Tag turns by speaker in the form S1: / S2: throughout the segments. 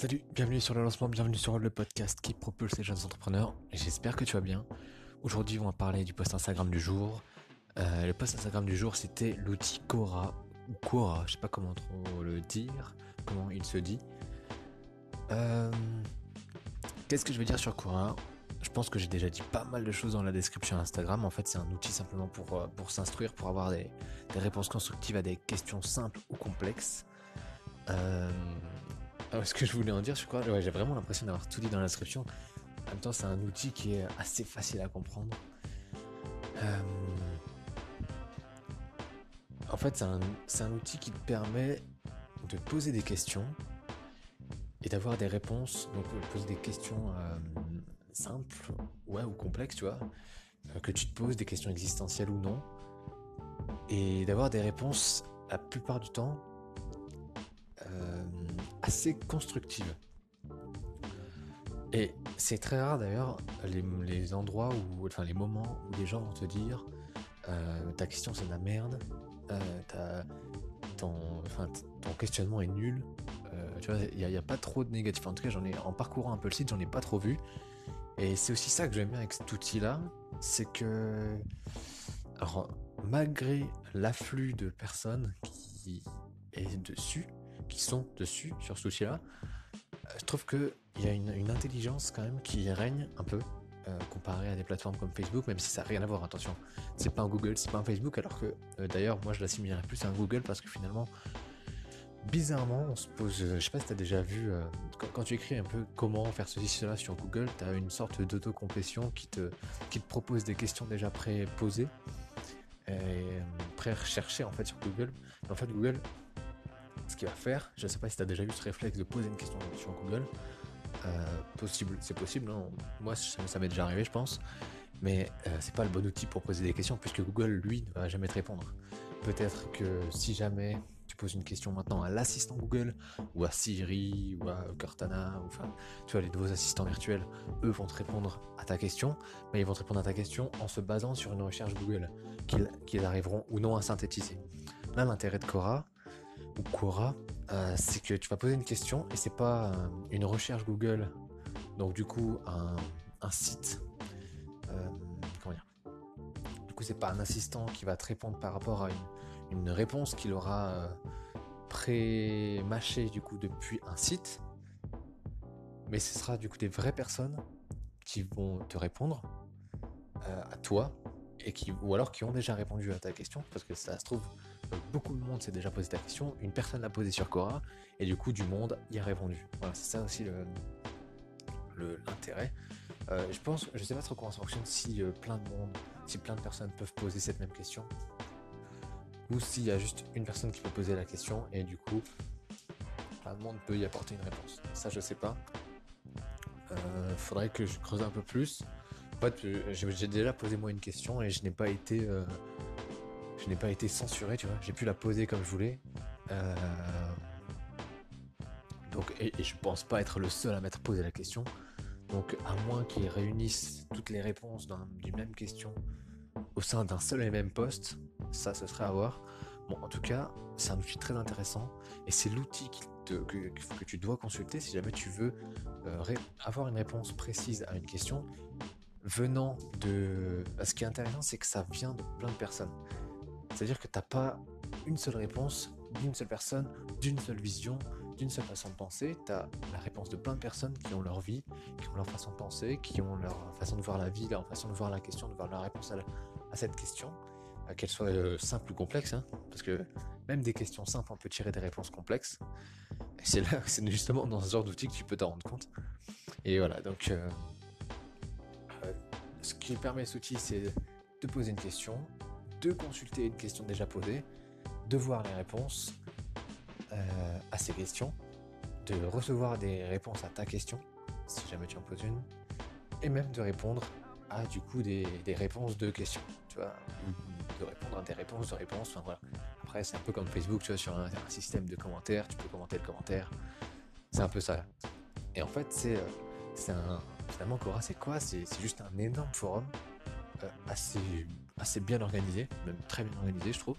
S1: Salut, bienvenue sur le lancement, bienvenue sur le podcast qui propulse les jeunes entrepreneurs. J'espère que tu vas bien. Aujourd'hui, on va parler du post Instagram du jour. Euh, le post Instagram du jour, c'était l'outil Quora ou Quora, je sais pas comment trop le dire, comment il se dit. Euh, Qu'est-ce que je vais dire sur Quora? Je pense que j'ai déjà dit pas mal de choses dans la description Instagram. En fait, c'est un outil simplement pour, euh, pour s'instruire, pour avoir des, des réponses constructives à des questions simples ou complexes. Alors, ce que je voulais en dire, je crois, j'ai vraiment l'impression d'avoir tout dit dans la description. En même temps, c'est un outil qui est assez facile à comprendre. Euh, En fait, c'est un, outil qui te permet de poser des questions et d'avoir des réponses. Donc, euh, poser des questions euh, simples, ouais, ou complexes, tu vois, que tu te poses, des questions existentielles ou non, et d'avoir des réponses la plupart du temps assez constructives. Et c'est très rare d'ailleurs les, endroits où, enfin les moments où les gens vont te dire euh, ta question c'est de la merde, euh, ta- ton, ton questionnement est nul. Euh, tu vois, il n'y a, pas trop de négatifs. En tout cas, j'en ai en parcourant un peu le site, j'en ai pas trop vu. Et c'est aussi ça que j'aime bien avec cet outil-là, c'est que malgré l'afflux de personnes qui est dessus, qui sont dessus sur cet outil-là, euh, je trouve que il y a une, intelligence quand même qui règne un peu euh, comparé à des plateformes comme Facebook, même si ça n'a rien à voir. Attention, c'est pas un Google, c'est pas un Facebook, alors que euh, d'ailleurs moi je l'assimilerais plus à un Google parce que finalement, bizarrement, on se pose. euh, je sais pas si tu as déjà vu quand, tu écris un peu comment faire ceci cela sur Google, tu as une sorte d'autocomplétion qui te qui te propose des questions déjà pré-posées et pré-recherchées en fait sur Google. En fait, Google ce qu'il va faire, je sais pas si tu as déjà eu ce réflexe de poser une question sur Google. Euh, possible, c'est possible. hein. Moi, ça, m'est déjà arrivé, je pense. Mais euh, c'est pas le bon outil pour poser des questions, puisque Google, lui, ne va jamais te répondre. Peut-être que si jamais tu poses une question maintenant à l'assistant Google, ou à Siri, ou à Cortana, ou enfin, tu vois, les nouveaux assistants virtuels, eux vont te répondre à ta question, mais ils vont te répondre à ta question en se basant sur une recherche Google, qu'ils qu'ils arriveront ou non à synthétiser. Là, l'intérêt de Cora, ou Quora, euh, c'est que tu vas poser une question et c'est pas euh, une recherche Google, donc du coup un, site. euh, comment dire? Du coup, c'est pas un assistant qui va te répondre par rapport à une, réponse qu'il aura pré-mâchée du coup depuis un site, mais ce sera du coup des vraies personnes qui vont te répondre à toi et qui ou alors qui ont déjà répondu à ta question parce que ça se trouve beaucoup de monde s'est déjà posé ta question, une personne l'a posée sur Quora, et du coup du monde y a répondu. Voilà, c'est ça aussi le le- l'intérêt. Euh, je pense, je sais pas trop comment ça fonctionne si euh, plein de monde, si plein de personnes peuvent poser cette même question, ou s'il y a juste une personne qui peut poser la question et du coup plein de monde peut y apporter une réponse. Ça je sais pas. Euh, faudrait que je creuse un peu plus. J'ai déjà posé moi une question et je n'ai pas été euh, je n'ai pas été censuré, tu vois. J'ai pu la poser comme je voulais. Euh, Donc, et, et je pense pas être le seul à m'être posé la question. Donc, à moins qu'ils réunissent toutes les réponses d'un- d'une même question au sein d'un seul et même poste, ça, ce serait à voir. Bon, en tout cas, c'est un outil très intéressant et c'est l'outil que, tu dois consulter si jamais tu veux euh, avoir une réponse précise à une question venant de. Ce qui est intéressant, c'est que ça vient de plein de personnes. C'est-à-dire que t'as pas une seule réponse d'une seule personne, d'une seule vision, d'une seule façon de penser. Tu as la réponse de plein de personnes qui ont leur vie, qui ont leur façon de penser, qui ont leur façon de voir la vie, leur façon de voir la question, de voir la réponse à, cette question, euh, qu'elle soit euh, simple ou complexe. hein, parce que même des questions simples, on peut tirer des réponses complexes. C'est là, c'est justement dans ce genre d'outil que tu peux t'en rendre compte. Et voilà, donc euh, ce qui permet cet outil, c'est de poser une question, de consulter une question déjà posée, de voir les réponses euh, à ces questions, de recevoir des réponses à ta question, si jamais tu en poses une, et même de répondre à du coup des, des réponses de questions, tu vois, ou de répondre à des réponses de réponses, enfin voilà. Après, c'est un peu comme Facebook, tu vois, sur un, un système de commentaires, tu peux commenter le commentaire, c'est un peu ça. Et en fait, c'est euh, c'est un. Finalement, Quora, c'est quoi C'est juste un énorme forum euh, assez, assez bien organisé, même très bien organisé, je trouve,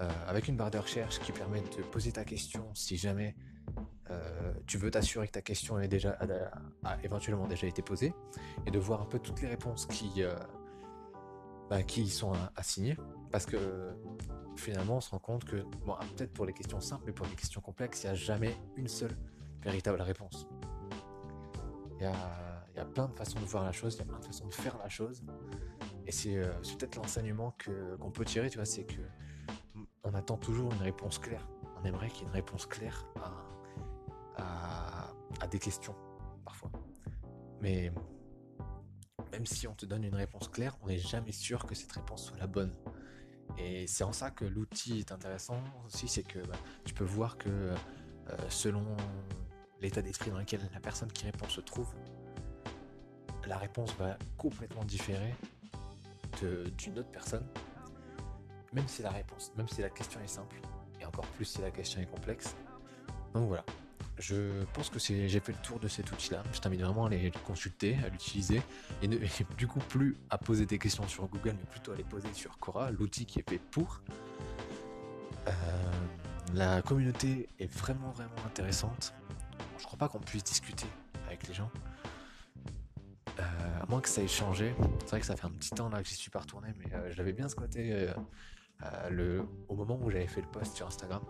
S1: euh, avec une barre de recherche qui permet de poser ta question si jamais tu veux t'assurer que ta question est déjà, a, éventuellement déjà été posée et de voir un peu toutes les réponses qui, bah, qui y sont assignées. Parce que finalement, on se rend compte que, bon, ah, peut-être pour les questions simples, mais pour les questions complexes, il n'y a jamais une seule véritable réponse. Il y a, plein de façons de voir la chose, il y a plein de façons de faire la chose. Et c'est euh, peut-être l'enseignement qu'on peut tirer, tu vois, c'est que on attend toujours une réponse claire. On aimerait qu'il y ait une réponse claire à, à des questions, parfois. Mais même si on te donne une réponse claire, on n'est jamais sûr que cette réponse soit la bonne. Et c'est en ça que l'outil est intéressant aussi, c'est que bah, tu peux voir que euh, selon l'état d'esprit dans lequel la personne qui répond se trouve, la réponse va complètement différer d'une autre personne, même si la réponse, même si la question est simple, et encore plus si la question est complexe. Donc voilà, je pense que j'ai fait le tour de cet outil-là. Je t'invite vraiment à aller le consulter, à l'utiliser, et, du coup plus à poser des questions sur Google, mais plutôt à les poser sur Cora, l'outil qui est fait pour. Euh, la communauté est vraiment vraiment intéressante. Je crois pas qu'on puisse discuter avec les gens. Euh, moins que ça ait changé. C'est vrai que ça fait un petit temps là que j'y suis pas retourné, mais euh, je l'avais bien squatté le, au moment où j'avais fait le post sur Instagram.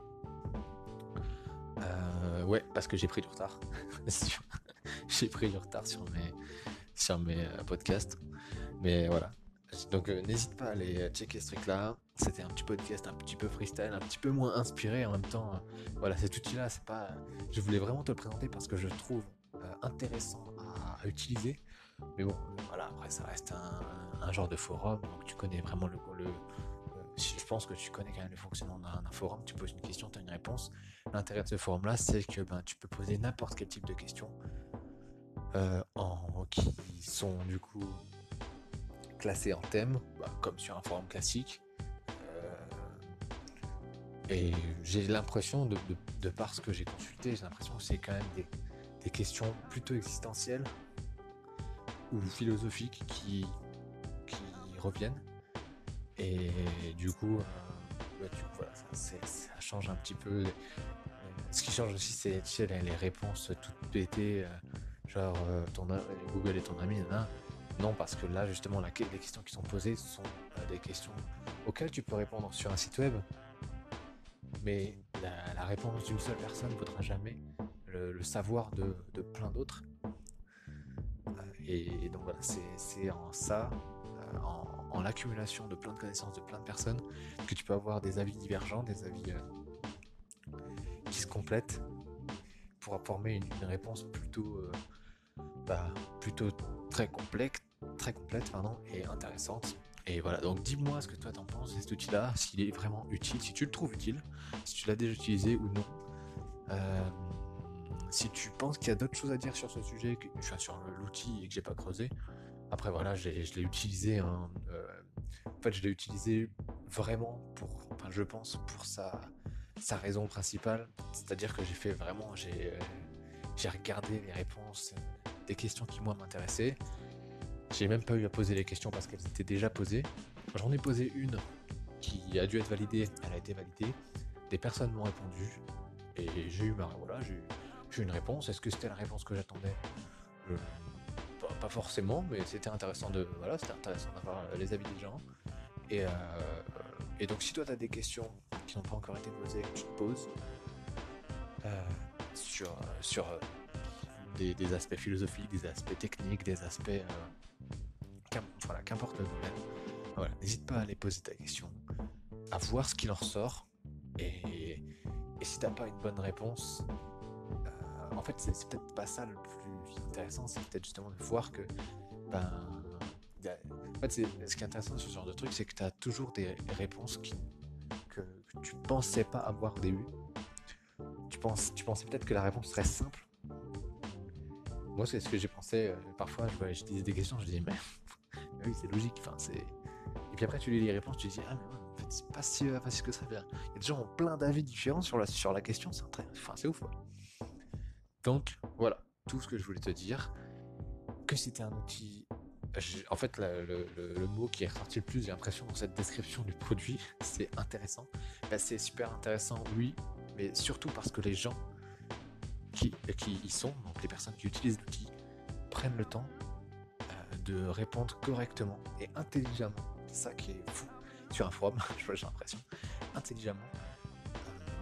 S1: Euh, ouais, parce que j'ai pris du retard. j'ai pris du retard sur mes, sur mes euh, podcasts. Mais voilà. Donc euh, n'hésite pas à aller checker ce truc-là. C'était un petit podcast un petit peu freestyle, un petit peu moins inspiré en même temps. voilà, cet outil-là, c'est pas. Je voulais vraiment te le présenter parce que je trouve intéressant à, utiliser. Mais bon, voilà, après ça reste un, genre de forum, donc tu connais vraiment le, le je pense que tu connais quand même le fonctionnement d'un forum, tu poses une question, tu as une réponse. L'intérêt de ce forum-là, c'est que ben, tu peux poser n'importe quel type de questions euh, en, qui sont du coup classées en thème, bah, comme sur un forum classique. Euh, et j'ai l'impression, de, de, par ce que j'ai consulté, j'ai l'impression que c'est quand même des, des, questions plutôt existentielles ou philosophiques qui, qui reviennent. Et du coup, euh, bah, ça, change un petit peu. Euh, ce qui change aussi, c'est les, réponses toutes pétées, euh, genre ton, Google est ton ami, Non, parce que là, justement, les questions qui sont posées sont des questions auxquelles tu peux répondre sur un site web, mais la, réponse d'une seule personne ne vaudra jamais le, savoir de, plein d'autres. Et, donc voilà, c'est en ça, en, l'accumulation de plein de connaissances de plein de personnes, que tu peux avoir des avis divergents, des avis euh, qui se complètent pour former une, réponse plutôt, euh, bah, plutôt très complexe, très complète pardon, et intéressante. Et voilà, donc dis-moi ce que toi t'en penses de cet outil-là, s'il est vraiment utile, si tu le trouves utile, si tu l'as déjà utilisé ou non. Euh, si tu penses qu'il y a d'autres choses à dire sur ce sujet, sur l'outil et que j'ai pas creusé, après voilà, je l'ai utilisé. Hein, euh, en fait, je l'ai utilisé vraiment pour, enfin, je pense pour sa, sa raison principale, c'est-à-dire que j'ai fait vraiment, j'ai euh, regardé les réponses euh, des questions qui moi m'intéressaient. J'ai même pas eu à poser les questions parce qu'elles étaient déjà posées. J'en ai posé une qui a dû être validée, elle a été validée. Des personnes m'ont répondu et j'ai eu ma voilà, j'ai eu une réponse. Est-ce que c'était la réponse que j'attendais? Pas forcément, mais c'était intéressant de voilà, c'était intéressant d'avoir euh, les avis des gens. Et, euh, et donc si toi tu as des questions qui n'ont pas encore été posées, que tu te poses euh, sur, sur des, aspects philosophiques, des aspects techniques, des aspects qu'importe le domaine, n'hésite pas à aller poser ta question, à voir ce qui leur sort, et, et si t'as pas une bonne réponse, en fait, c'est peut-être pas ça le plus intéressant, c'est peut-être justement de voir que, ben, en fait, ce qui est intéressant sur ce genre de truc, c'est que tu as toujours des réponses qui, que, tu pensais pas avoir au début. Tu, penses, tu pensais peut-être que la réponse serait simple. Moi, c'est ce que j'ai pensé. Euh, parfois, je, je disais des questions, je disais, mais, oui, c'est logique. Enfin. Et puis après, tu lis les réponses, tu dis, ah, mais en fait, c'est pas si euh, facile que ça. Il y a des gens qui ont plein d'avis différents sur la, sur la question. C'est, enfin, ouf. Quoi. Donc voilà, tout ce que je voulais te dire. Que c'était un outil. En fait, le, mot qui est ressorti le plus, j'ai l'impression, dans cette description du produit, c'est intéressant. Bah, c'est super intéressant, oui, mais surtout parce que les gens qui, qui y sont, donc les personnes qui utilisent l'outil, prennent le temps euh, de répondre correctement et intelligemment. C'est ça qui est fou sur un forum, j'ai l'impression, intelligemment euh,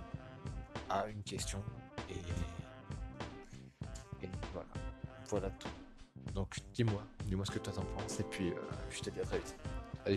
S1: à une question et, voilà tout. Donc dis-moi, dis-moi ce que toi t'en penses et puis euh, je te dis à très vite. Allez,